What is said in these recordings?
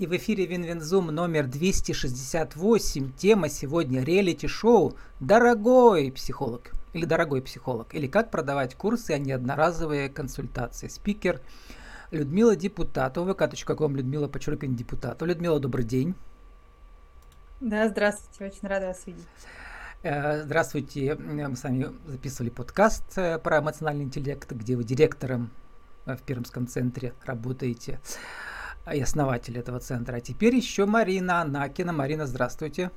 И в эфире WinWinZoom номер 268. Тема сегодня реалити-шоу «Дорогой психолог» или «Дорогой психолог» или «Как продавать курсы, а не одноразовые консультации». Спикер Людмила Депутатова, vk.com Людмила Почерпин Депутатова. Людмила, добрый день. Да, здравствуйте, очень рада вас видеть. Э, здравствуйте, мы с вами записывали подкаст э, про эмоциональный интеллект, где вы директором э, в Пермском центре работаете и основатель этого центра. А теперь еще Марина Анакина. Марина, здравствуйте.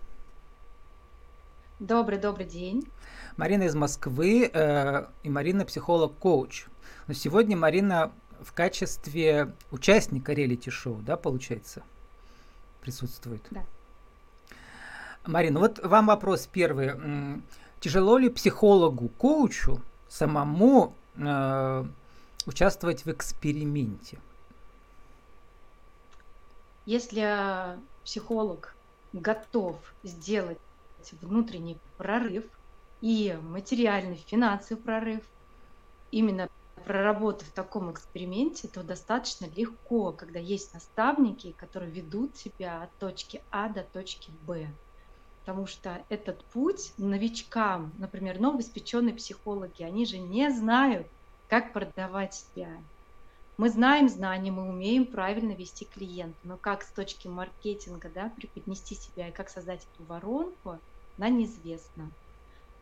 Добрый, добрый день. Марина из Москвы э, и Марина психолог-коуч. Но сегодня Марина в качестве участника реалити-шоу, да, получается, присутствует? Да. Марина, вот вам вопрос первый. Тяжело ли психологу-коучу самому э, участвовать в эксперименте? Если психолог готов сделать внутренний прорыв и материальный, финансовый прорыв, именно проработав в таком эксперименте, то достаточно легко, когда есть наставники, которые ведут тебя от точки А до точки Б. Потому что этот путь новичкам, например, новоиспеченные психологи, они же не знают, как продавать себя, мы знаем знания, мы умеем правильно вести клиента, но как с точки маркетинга да, преподнести себя и как создать эту воронку, она неизвестна.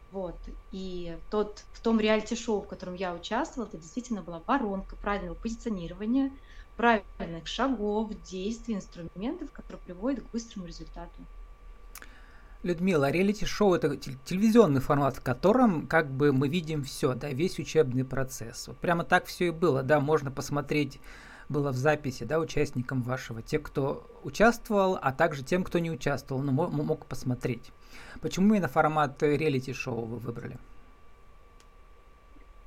Вот. И тот, в том реалити-шоу, в котором я участвовала, это действительно была воронка правильного позиционирования, правильных шагов, действий, инструментов, которые приводят к быстрому результату. Людмила, реалити-шоу это телевизионный формат, в котором как бы мы видим все, да, весь учебный процесс. Вот прямо так все и было, да, можно посмотреть было в записи, да, участникам вашего, те, кто участвовал, а также тем, кто не участвовал, но мог, посмотреть. Почему именно формат реалити-шоу вы выбрали?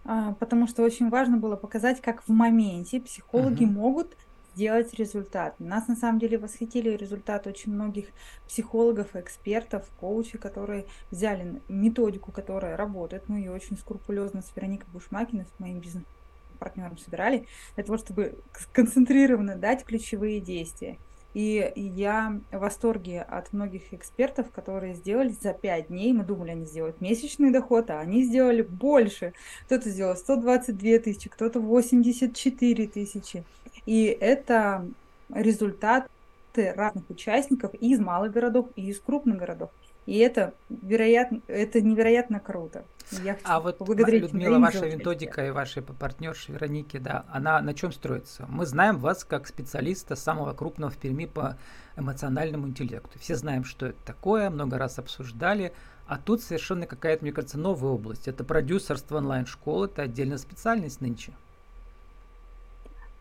А, потому что очень важно было показать, как в моменте психологи угу. могут сделать результат. Нас на самом деле восхитили результаты очень многих психологов, экспертов, коучей, которые взяли методику, которая работает. Мы ее очень скрупулезно с Вероникой Бушмакиной, с моим бизнес-партнером собирали, для того, чтобы концентрированно дать ключевые действия. И я в восторге от многих экспертов, которые сделали за 5 дней. Мы думали, они сделают месячный доход, а они сделали больше. Кто-то сделал 122 тысячи, кто-то 84 тысячи. И это результат разных участников и из малых городов, и из крупных городов. И это, вероятно, это невероятно круто. Я хочу а вот, Людмила, ваша методика и ваши партнерши Вероники, да, она на чем строится? Мы знаем вас как специалиста самого крупного в Перми по эмоциональному интеллекту. Все знаем, что это такое, много раз обсуждали. А тут совершенно какая-то, мне кажется, новая область. Это продюсерство онлайн-школ, это отдельная специальность нынче.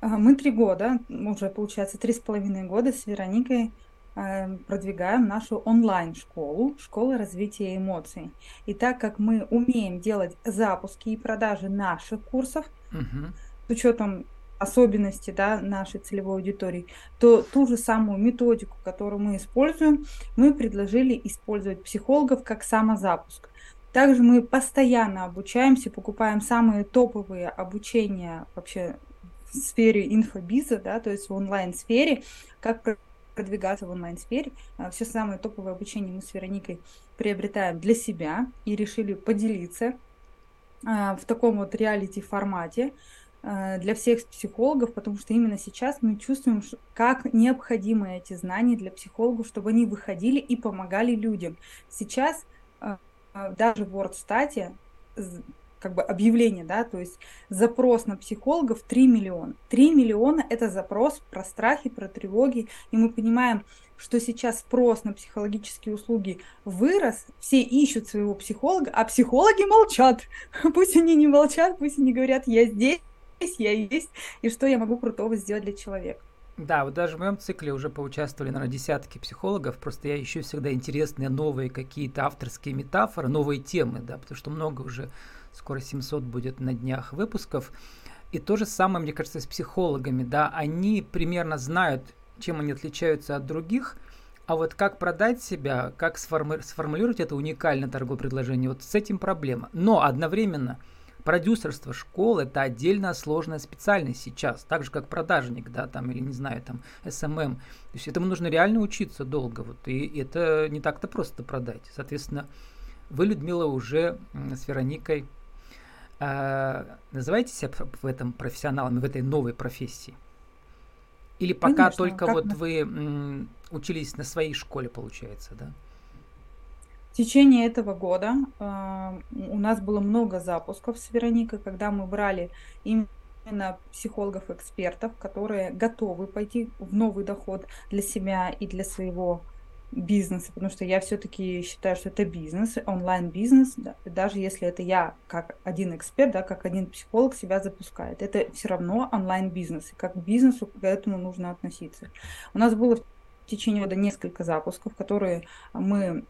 Мы три года, уже получается три с половиной года с Вероникой продвигаем нашу онлайн-школу, школа развития эмоций. И так как мы умеем делать запуски и продажи наших курсов, угу. с учетом особенностей да, нашей целевой аудитории, то ту же самую методику, которую мы используем, мы предложили использовать психологов как самозапуск. Также мы постоянно обучаемся, покупаем самые топовые обучения вообще в сфере инфобиза, да, то есть в онлайн-сфере, как продвигаться в онлайн-сфере. А, Все самое топовое обучение мы с Вероникой приобретаем для себя и решили поделиться а, в таком вот реалити-формате а, для всех психологов, потому что именно сейчас мы чувствуем, как необходимы эти знания для психологов, чтобы они выходили и помогали людям. Сейчас даже в WordStat как бы объявление, да, то есть запрос на психологов 3 миллиона. 3 миллиона – это запрос про страхи, про тревоги, и мы понимаем, что сейчас спрос на психологические услуги вырос, все ищут своего психолога, а психологи молчат. Пусть они не молчат, пусть они говорят, я здесь, я есть, и что я могу крутого сделать для человека. Да, вот даже в моем цикле уже поучаствовали, наверное, десятки психологов. Просто я ищу всегда интересные новые какие-то авторские метафоры, новые темы, да, потому что много уже скоро 700 будет на днях выпусков. И то же самое, мне кажется, с психологами, да, они примерно знают, чем они отличаются от других, а вот как продать себя, как сформи- сформулировать это уникальное торговое предложение, вот с этим проблема. Но одновременно продюсерство школ это отдельная сложная специальность сейчас, так же как продажник, да, там, или не знаю, там, SMM. То есть этому нужно реально учиться долго, вот, и это не так-то просто продать. Соответственно, вы, Людмила, уже с Вероникой э, называете себя в этом профессионалами, в этой новой профессии? Или пока Конечно, только вот мы... вы м, учились на своей школе, получается, да? В течение этого года э, у нас было много запусков с Вероникой, когда мы брали именно психологов-экспертов, которые готовы пойти в новый доход для себя и для своего бизнеса, потому что я все-таки считаю, что это бизнес, онлайн-бизнес, да, даже если это я как один эксперт, да, как один психолог себя запускает, это все равно онлайн-бизнес, и как к бизнесу к этому нужно относиться. У нас было в течение года несколько запусков, которые мы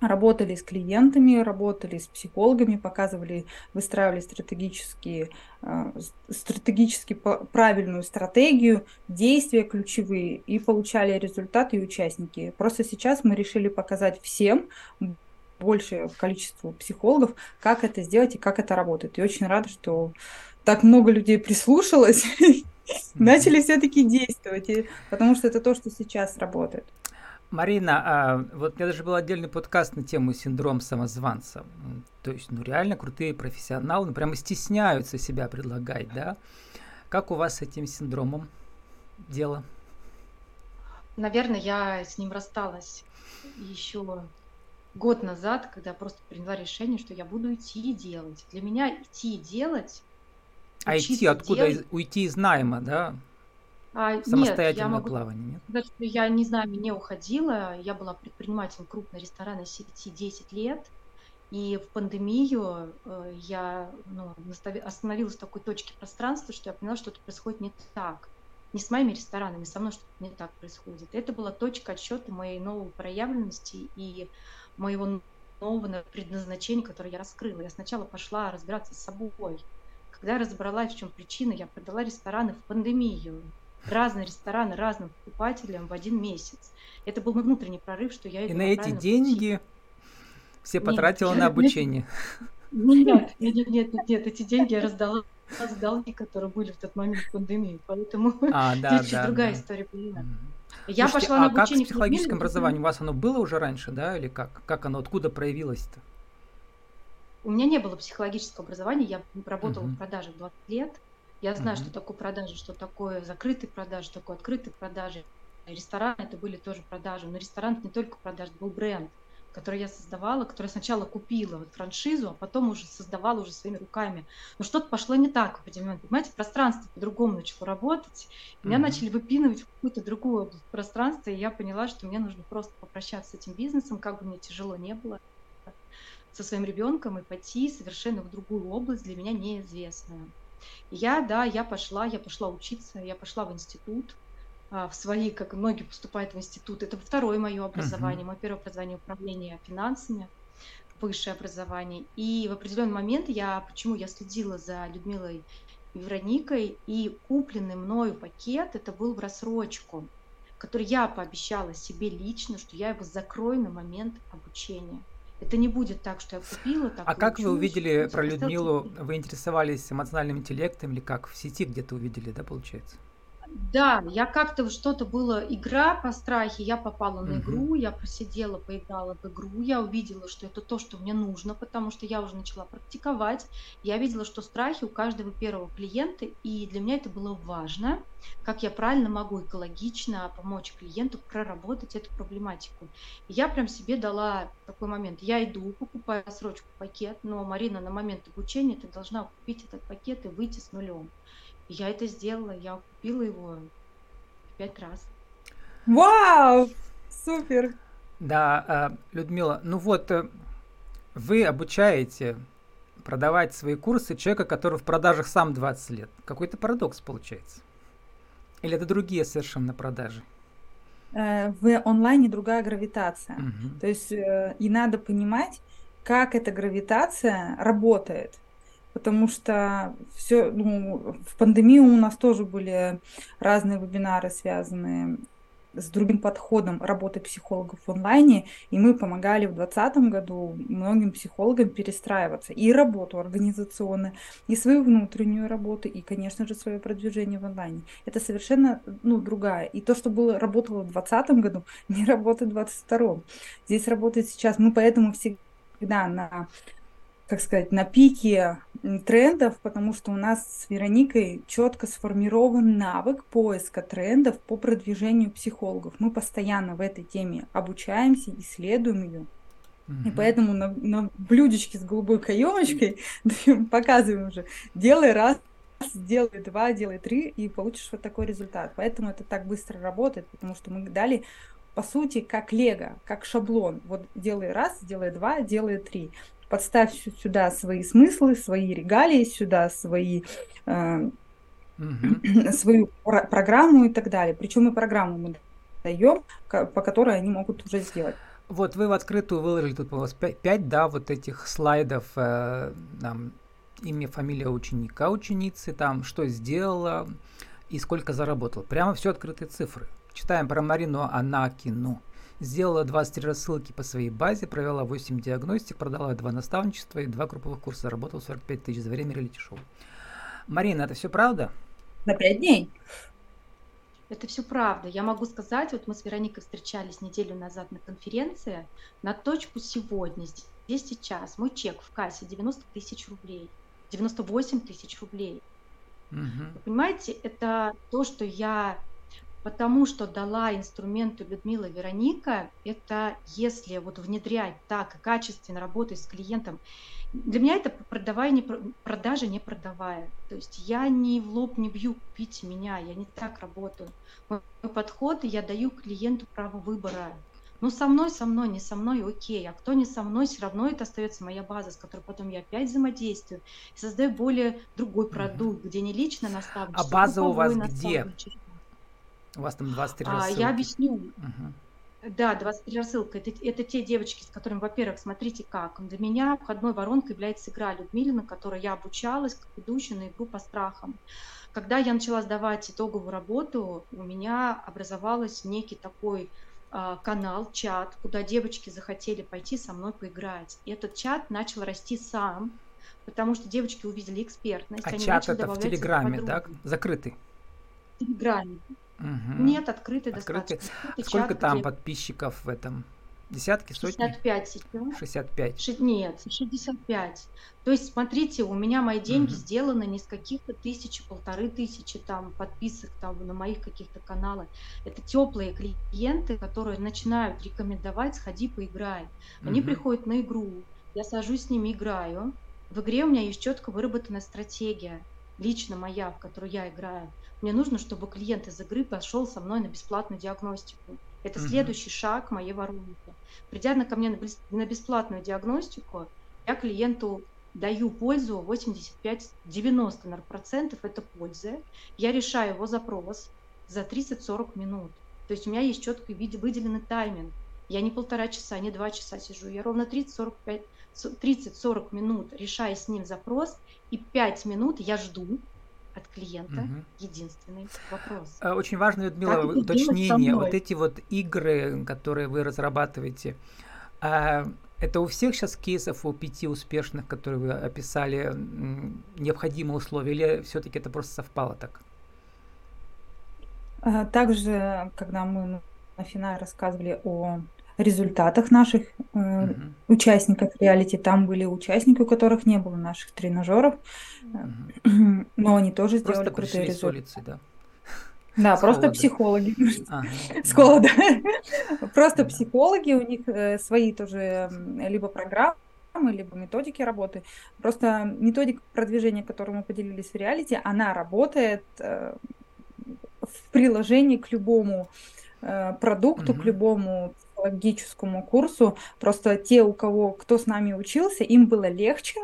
работали с клиентами, работали с психологами, показывали, выстраивали стратегические, э, стратегически правильную стратегию, действия ключевые и получали результаты и участники. Просто сейчас мы решили показать всем большее количество психологов, как это сделать и как это работает. И очень рада, что так много людей прислушалось, начали все-таки действовать, потому что это то, что сейчас работает. Марина, а, вот у меня даже был отдельный подкаст на тему синдром самозванца. То есть, ну реально крутые профессионалы, ну прямо стесняются себя предлагать, да? Как у вас с этим синдромом дело? Наверное, я с ним рассталась еще год назад, когда просто приняла решение, что я буду идти и делать. Для меня идти и делать... А идти откуда? Делать... Уйти из найма, да? А, нет, я могу плавание, нет? что я не знаю, не уходила. Я была предпринимателем крупной ресторанной сети 10 лет. И в пандемию э, я ну, остановилась в такой точке пространства, что я поняла, что это происходит не так. Не с моими ресторанами, со мной что-то не так происходит. Это была точка отсчета моей новой проявленности и моего нового предназначения, которое я раскрыла. Я сначала пошла разбираться с собой. Когда я разобралась, в чем причина, я продала рестораны в пандемию разные рестораны разным покупателям в один месяц. Это был внутренний прорыв, что я... И на эти деньги пути. все потратила нет, на обучение. Нет, нет, нет, нет, нет, эти деньги я раздала за долги, которые были в тот момент в пандемии, поэтому а, да, да, другая да. история была. Я Слушайте, пошла на обучение. А как с психологическим образованием? У вас оно было уже раньше, да, или как? Как оно, откуда проявилось-то? У меня не было психологического образования, я работала угу. в продаже 20 лет, я знаю, mm-hmm. что такое продажи, что такое закрытые продажи, что такое открытые продажи. Рестораны это были тоже продажи, но ресторан это не только продажи, это был бренд, который я создавала, который сначала купила вот франшизу, а потом уже создавала уже своими руками. Но что-то пошло не так в определенный момент. Понимаете, пространство по-другому начало работать. Меня mm-hmm. начали выпинывать в какую-то другую область пространства, и я поняла, что мне нужно просто попрощаться с этим бизнесом, как бы мне тяжело не было со своим ребенком и пойти совершенно в другую область, для меня неизвестную. Я, да, я пошла, я пошла учиться, я пошла в институт, а, в свои, как многие поступают в институт. Это второе мое образование. Uh-huh. Мое первое образование управление финансами, высшее образование. И в определенный момент я, почему я следила за Людмилой и Вероникой, и купленный мною пакет, это был в рассрочку, который я пообещала себе лично, что я его закрою на момент обучения. Это не будет так, что я купила. Так а как вы увидели про Людмилу? Вы интересовались эмоциональным интеллектом или как? В сети где-то увидели, да, получается? Да, я как-то что-то было игра по страхе, я попала на игру, я посидела, поиграла в игру, я увидела, что это то, что мне нужно, потому что я уже начала практиковать. Я видела, что страхи у каждого первого клиента, и для меня это было важно, как я правильно могу экологично помочь клиенту проработать эту проблематику. И я прям себе дала такой момент. Я иду, покупаю срочку пакет, но Марина на момент обучения ты должна купить этот пакет и выйти с нулем я это сделала, я купила его пять раз. Вау! Супер! Да, э, Людмила, ну вот э, вы обучаете продавать свои курсы человека, который в продажах сам 20 лет. Какой-то парадокс получается. Или это другие совершенно продажи? Э, в онлайне другая гравитация. Угу. То есть и надо понимать, как эта гравитация работает потому что все, ну, в пандемию у нас тоже были разные вебинары, связанные с другим подходом работы психологов в онлайне, и мы помогали в 2020 году многим психологам перестраиваться и работу организационную, и свою внутреннюю работу, и, конечно же, свое продвижение в онлайне. Это совершенно ну, другая. И то, что было, работало в 2020 году, не работает в 2022. Здесь работает сейчас. Мы поэтому всегда на как сказать, на пике трендов, потому что у нас с Вероникой четко сформирован навык поиска трендов по продвижению психологов. Мы постоянно в этой теме обучаемся, исследуем ее. И поэтому на, на блюдечке с голубой каемочкой показываем уже, делай раз, делай два, делай три, и получишь вот такой результат. Поэтому это так быстро работает, потому что мы дали по сути, как лего, как шаблон. Вот делай раз, делай два, делай три подставь сюда свои смыслы, свои регалии, сюда свои э, угу. свою про- программу и так далее. Причем и программу мы даем, по которой они могут уже сделать. Вот вы в открытую выложили тут у вас 5, да, вот этих слайдов, э, там, имя, фамилия ученика, ученицы, там, что сделала и сколько заработала. Прямо все открытые цифры. Читаем про Марину Анакину. Сделала 23 рассылки по своей базе, провела 8 диагностик, продала 2 наставничества и 2 групповых курса, заработала 45 тысяч за время реалити-шоу. Марина, это все правда? На 5 дней. Это все правда. Я могу сказать, вот мы с Вероникой встречались неделю назад на конференции, на точку сегодня, здесь сейчас, мой чек в кассе 90 тысяч рублей, 98 тысяч рублей. Угу. Вы понимаете, это то, что я потому что дала инструменты Людмила Вероника, это если вот внедрять так качественно работать с клиентом, для меня это продавая, не, продажа не продавая. То есть я не в лоб не бью, купите меня, я не так работаю. Мой подход, я даю клиенту право выбора. Ну, со мной, со мной, не со мной, окей. А кто не со мной, все равно это остается моя база, с которой потом я опять взаимодействую. И создаю более другой продукт, где не лично наставничество. А база у вас где? У вас там 23 рассылки. А, я объясню. Угу. Да, 23 рассылка. Это, это те девочки, с которыми, во-первых, смотрите как. Для меня входной воронкой является игра Людмилина, которой я обучалась как ведущая на игру по страхам. Когда я начала сдавать итоговую работу, у меня образовался некий такой э, канал, чат, куда девочки захотели пойти со мной поиграть. И этот чат начал расти сам, потому что девочки увидели экспертность. А чат это в Телеграме, да? Закрытый? В Телеграме. Угу. Нет, открытый, открытый. достаточно. Сколько чат, там подписчиков в этом? Десятки, сотни? 65 сейчас. 65. Ш... Нет, 65. То есть, смотрите, у меня мои деньги угу. сделаны не с каких-то тысячи, полторы тысячи там подписок там на моих каких-то каналах. Это теплые клиенты, которые начинают рекомендовать, сходи поиграй. Они угу. приходят на игру, я сажусь с ними, играю. В игре у меня есть четко выработанная стратегия, лично моя, в которую я играю. Мне нужно, чтобы клиент из игры пошел со мной на бесплатную диагностику. Это угу. следующий шаг моей воронки. Придя на ко мне на бесплатную диагностику, я клиенту даю пользу 85-90% это пользы. Я решаю его запрос за 30-40 минут. То есть у меня есть четко выделенный тайминг. Я не полтора часа, не два часа сижу. Я ровно 30-40 минут решаю с ним запрос, и 5 минут я жду, от клиента угу. единственный вопрос. Э, очень важно, Людмила, уточнение. Вот эти вот игры, которые вы разрабатываете, а, это у всех сейчас кейсов, у пяти успешных, которые вы описали, необходимые условия, или все-таки это просто совпало так? А, также, когда мы на финале рассказывали о результатах наших э, угу. участников реалити. Там были участники, у которых не было наших тренажеров, угу. но они тоже сделали просто крутые результаты. да? Да, с просто холода. психологи. Ага. С холода. Просто психологи, у них э, свои тоже либо программы, либо методики работы. Просто методика продвижения, которую мы поделились в реалити, она работает э, в приложении к любому э, продукту, угу. к любому психологическому курсу. Просто те, у кого, кто с нами учился, им было легче.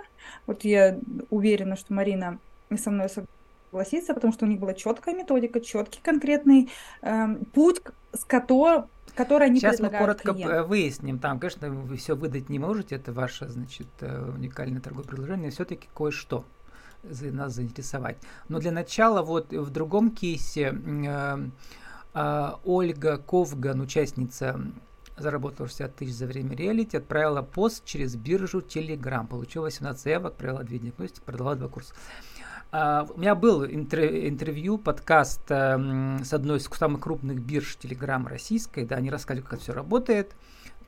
Вот я уверена, что Марина со мной согласится, потому что у них была четкая методика, четкий конкретный э, путь, с которым который они Сейчас мы коротко клиентам. выясним. Там, конечно, вы все выдать не можете, это ваше, значит, э, уникальное торговое предложение, все-таки кое-что нас заинтересовать. Но для начала вот в другом кейсе э, А, Ольга Ковган, участница заработала 60 тысяч за время реалити, отправила пост через биржу Telegram. Получила 18 заявок, провела две диагностики, продала два курса. Uh, у меня был интервью, подкаст uh, с одной из самых крупных бирж Telegram российской, да, они рассказывают, как это все работает,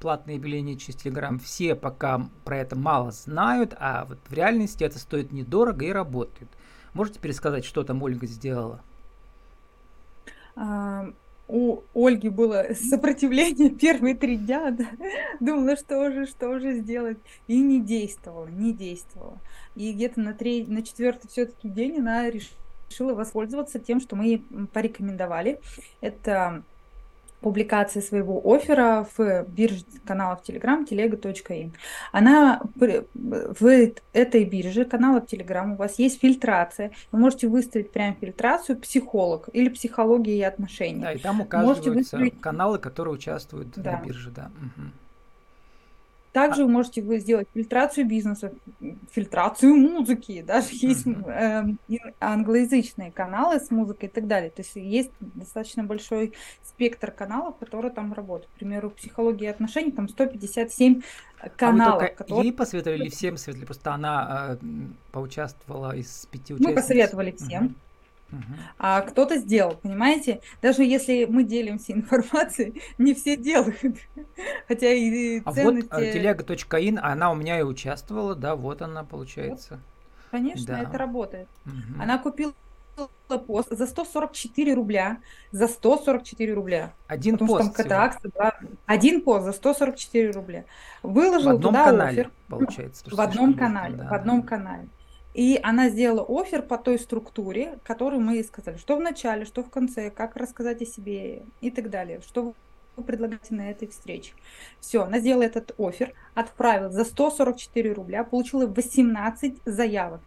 платное объявление через Telegram. Все пока про это мало знают, а вот в реальности это стоит недорого и работает. Можете пересказать, что там Ольга сделала? У Ольги было сопротивление первые три дня, да. думала, что же, что же сделать, и не действовала, не действовала. И где-то на, три, на четвертый все-таки день она решила воспользоваться тем, что мы ей порекомендовали. Это публикации своего оффера в бирже каналов Telegram telega.in. Она в этой бирже каналов Telegram у вас есть фильтрация. Вы можете выставить прям фильтрацию психолог или психология и отношения. Да, и там указываются выставить... каналы, которые участвуют да. на бирже, да. Угу. Также вы можете вы сделать фильтрацию бизнеса, фильтрацию музыки, даже есть э, англоязычные каналы с музыкой и так далее. То есть есть достаточно большой спектр каналов, которые там работают. К примеру, психология отношений, там 157 каналов. А вы которые... ей посоветовали или всем советовали? Просто она э, поучаствовала из пяти участников. Мы посоветовали всем. Угу а кто-то сделал, понимаете? Даже если мы делимся информацией, не все делают. Хотя и а ценности... вот телега.ин, она у меня и участвовала, да, вот она получается. Конечно, да. это работает. Угу. Она купила пост за 144 рубля. За 144 рубля. Один Потому пост. Что там акция была. Один пост за 144 рубля. Выложил в одном туда канале, офер. получается. В одном канале. Да, в одном да. канале. И она сделала офер по той структуре, которую мы ей сказали, что в начале, что в конце, как рассказать о себе и так далее, что вы предлагаете на этой встрече. Все, она сделала этот офер, отправила за 144 рубля, получила 18 заявок.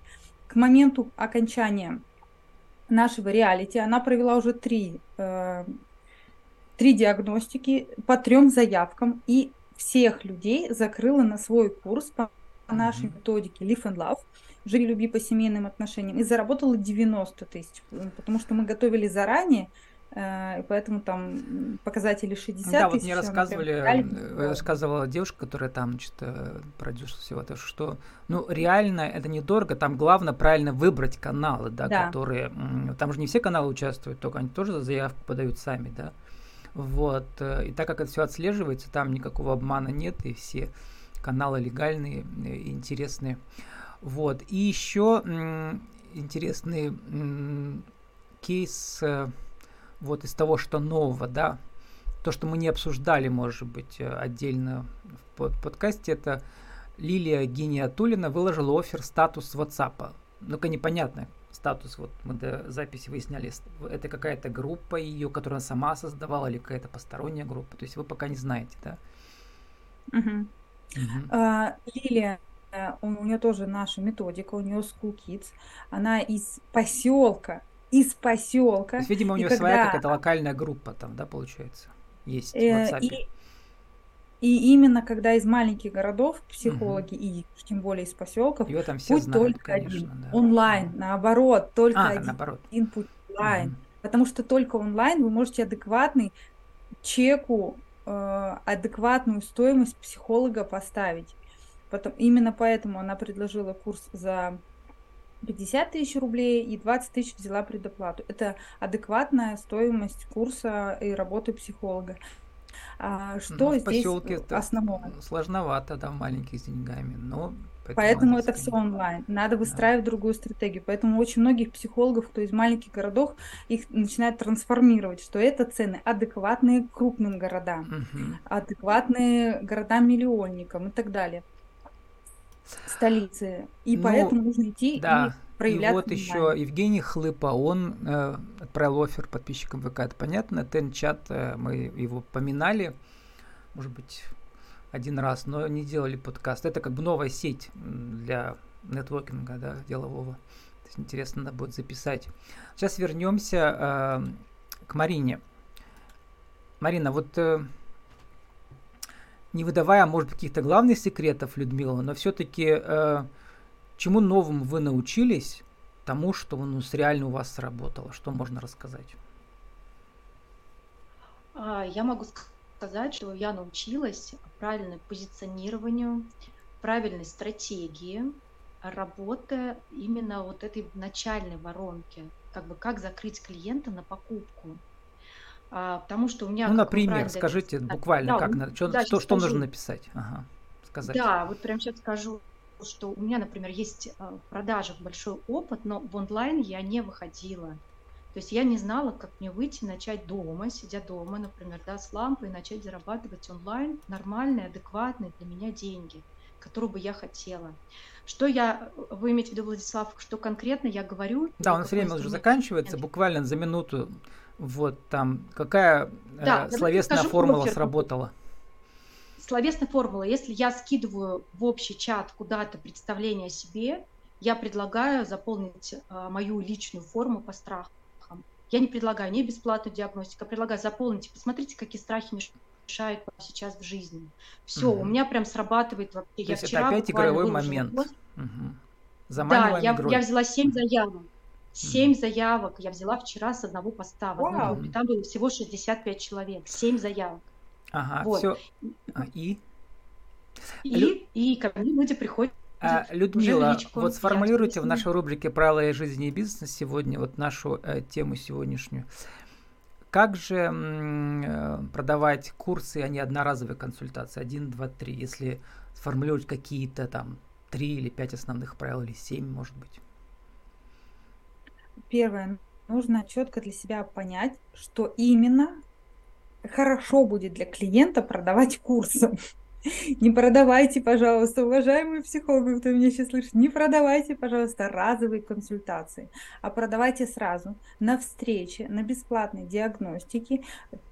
К моменту окончания нашего реалити она провела уже три, э, три диагностики по трем заявкам и всех людей закрыла на свой курс по нашей методике Live and Love «Живи, люби по семейным отношениям» и заработала 90 тысяч, потому что мы готовили заранее, э, и поэтому там показатели 60 Да, вот мне рассказывали, э, рассказывала девушка, которая там что-то продюсер всего этого, что ну реально это недорого, там главное правильно выбрать каналы, да, да. которые, там же не все каналы участвуют, только они тоже заявку подают сами, да, вот, э, и так как это все отслеживается, там никакого обмана нет, и все каналы легальные и интересные. Вот. И еще интересный кейс э, вот из того, что нового, да, то, что мы не обсуждали, может быть, э, отдельно в подкасте, это Лилия Гениатулина выложила офер статус WhatsApp. Ну-ка непонятно, статус, вот мы до записи выясняли, это какая-то группа ее, которую она сама создавала, или какая-то посторонняя группа. То есть вы пока не знаете, да? Угу. Угу. Лилия Э, у нее тоже наша методика, у нее School Kids. Она из поселка, из поселка. То есть, видимо, у нее своя когда... какая-то локальная группа там, да, получается, есть в WhatsApp. Э, и, и именно когда из маленьких городов психологи угу. и тем более из поселков, Ее там все путь знают, только конечно, один. Да. Онлайн, наоборот, только а, один, наоборот. один путь онлайн. Угу. Потому что только онлайн вы можете адекватный чеку, э, адекватную стоимость психолога поставить. Потом, именно поэтому она предложила курс за 50 тысяч рублей и 20 тысяч взяла предоплату. Это адекватная стоимость курса и работы психолога. А что ну, в здесь основное? Сложновато, да, маленьких с деньгами, но Поэтому это все онлайн. Надо выстраивать да. другую стратегию. Поэтому очень многих психологов, кто из маленьких городов, их начинает трансформировать, что это цены адекватные крупным городам, угу. адекватные городам-миллионникам и так далее столицы. И ну, поэтому нужно идти да. и проявлять И вот еще Евгений Хлыпа, он э, отправил офер подписчикам ВК, это понятно. Тен-чат, э, мы его поминали, может быть, один раз, но не делали подкаст. Это как бы новая сеть для нетворкинга, да, делового. То есть интересно надо будет записать. Сейчас вернемся э, к Марине. Марина, вот э, не выдавая, может каких-то главных секретов, Людмила, но все-таки э, чему новому вы научились, тому, что ну, реально у вас сработало, что можно рассказать? А, я могу сказать, что я научилась правильному позиционированию, правильной стратегии работы именно вот этой начальной воронки, как бы как закрыть клиента на покупку. А, потому что у меня... Ну, например, скажите это... буквально, да, как, что, да, что, что нужно написать? Ага, сказать. Да, вот прямо сейчас скажу, что у меня, например, есть а, в продажах большой опыт, но в онлайн я не выходила. То есть я не знала, как мне выйти, начать дома, сидя дома, например, да, с лампой, начать зарабатывать онлайн нормальные, адекватные для меня деньги, которые бы я хотела. Что я, вы имеете в виду, Владислав, что конкретно я говорю? Да, у нас время уже заканчивается, буквально за минуту. Вот там, какая да, э, словесная формула офер. сработала? Словесная формула. Если я скидываю в общий чат куда-то представление о себе, я предлагаю заполнить э, мою личную форму по страхам. Я не предлагаю не бесплатную диагностику, а предлагаю заполнить. Посмотрите, какие страхи мешают вам сейчас в жизни. Все, угу. у меня прям срабатывает вообще. То я есть вчера это опять игровой момент. Угу. да, я, я взяла 7 заявок. 7 mm. заявок я взяла вчера с одного поста в одной группе. Там было всего 65 человек. 7 заявок. Ага, вот. все. А, и? И, Лю... и ко мне люди приходят а, Людмила, вот сформулируйте в нашей рубрике «Правила жизни и бизнеса» сегодня вот нашу э, тему сегодняшнюю. Как же э, продавать курсы, а не одноразовые консультации? Один, два, три. Если сформулировать какие-то там три или пять основных правил, или семь, может быть. Первое. Нужно четко для себя понять, что именно хорошо будет для клиента продавать курсы. Не продавайте, пожалуйста, уважаемые психологи, кто меня сейчас слышит, не продавайте, пожалуйста, разовые консультации, а продавайте сразу на встрече, на бесплатной диагностике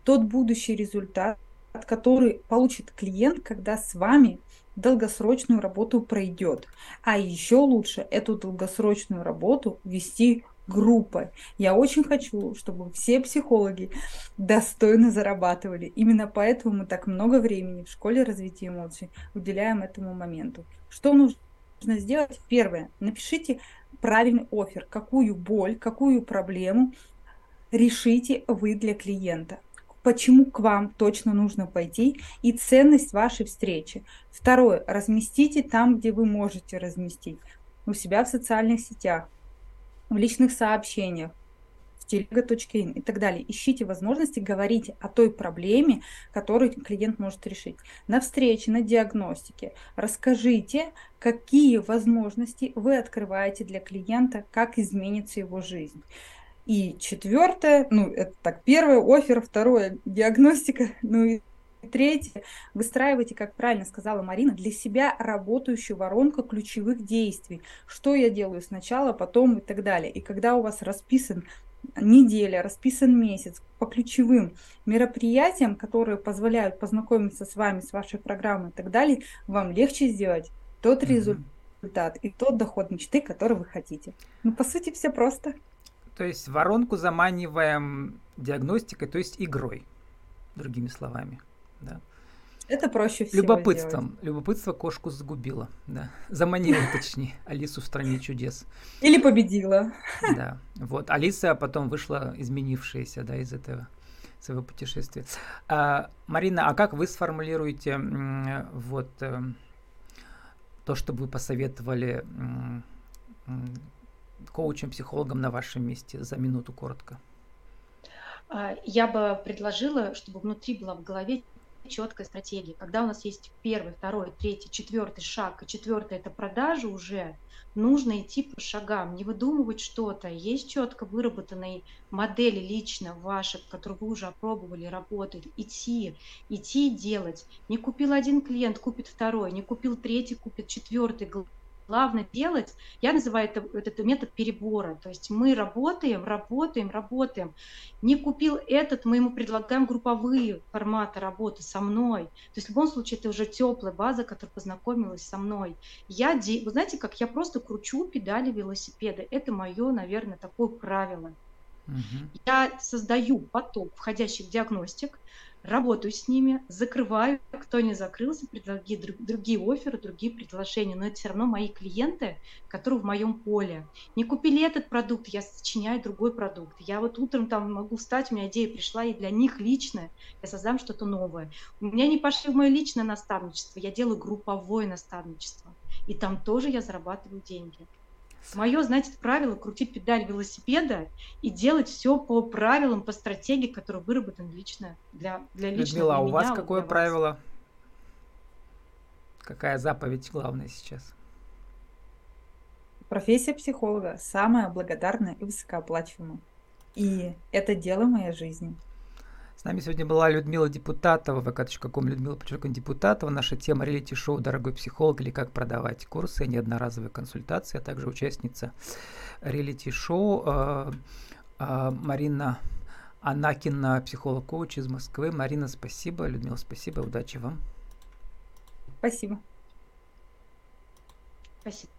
тот будущий результат, который получит клиент, когда с вами долгосрочную работу пройдет. А еще лучше эту долгосрочную работу вести группой. Я очень хочу, чтобы все психологи достойно зарабатывали. Именно поэтому мы так много времени в школе развития эмоций уделяем этому моменту. Что нужно сделать? Первое. Напишите правильный офер. Какую боль, какую проблему решите вы для клиента почему к вам точно нужно пойти и ценность вашей встречи. Второе, разместите там, где вы можете разместить, у себя в социальных сетях, в личных сообщениях, в телега.ин и так далее. Ищите возможности говорить о той проблеме, которую клиент может решить. На встрече, на диагностике расскажите, какие возможности вы открываете для клиента, как изменится его жизнь. И четвертое, ну, это так, первое, офер, второе, диагностика, ну и Третье, выстраивайте, как правильно сказала Марина, для себя работающую воронку ключевых действий. Что я делаю сначала, потом и так далее. И когда у вас расписан неделя, расписан месяц по ключевым мероприятиям, которые позволяют познакомиться с вами, с вашей программой и так далее, вам легче сделать тот результат и тот доход мечты, который вы хотите. Ну, по сути, все просто. То есть воронку заманиваем диагностикой, то есть игрой, другими словами. Да. Это проще всего Любопытством. Сделать. Любопытство кошку загубило. Да. Заманило, точнее, Алису в стране чудес. Или победила. Да. Вот. Алиса потом вышла изменившаяся, да, из этого своего путешествия. А, Марина, а как вы сформулируете вот э, то, что вы посоветовали коучем, психологом на вашем месте за минуту коротко? А, я бы предложила, чтобы внутри была в голове четкая стратегия. Когда у нас есть первый, второй, третий, четвертый шаг, и четвертый это продажа уже, нужно идти по шагам, не выдумывать что-то. Есть четко выработанные модели лично ваши, которые вы уже опробовали, работали. Идти, идти делать. Не купил один клиент, купит второй, не купил третий, купит четвертый главное делать, я называю это, этот метод перебора. То есть мы работаем, работаем, работаем. Не купил этот, мы ему предлагаем групповые форматы работы со мной. То есть в любом случае это уже теплая база, которая познакомилась со мной. Я, вы знаете, как я просто кручу педали велосипеда. Это мое, наверное, такое правило. Угу. Я создаю поток входящих диагностик, работаю с ними, закрываю, кто не закрылся, другие, другие оферы, другие предложения, но это все равно мои клиенты, которые в моем поле. Не купили этот продукт, я сочиняю другой продукт. Я вот утром там могу встать, у меня идея пришла, и для них лично я создам что-то новое. У меня не пошли в мое личное наставничество, я делаю групповое наставничество. И там тоже я зарабатываю деньги. Мое, знаете, правило крутить педаль велосипеда и делать все по правилам, по стратегии, которые выработаны лично для, для личного Людмила, а у вас какое правило? Какая заповедь главная сейчас? Профессия психолога самая благодарная и высокооплачиваемая. И это дело моей жизни. С нами сегодня была Людмила Депутатова, vk.com Людмила подчеркивание Депутатова. Наша тема реалити-шоу «Дорогой психолог» или «Как продавать курсы», неодноразовые консультации, а также участница реалити-шоу э, э, Марина Анакина, психолог-коуч из Москвы. Марина, спасибо. Людмила, спасибо. Удачи вам. Спасибо. Спасибо.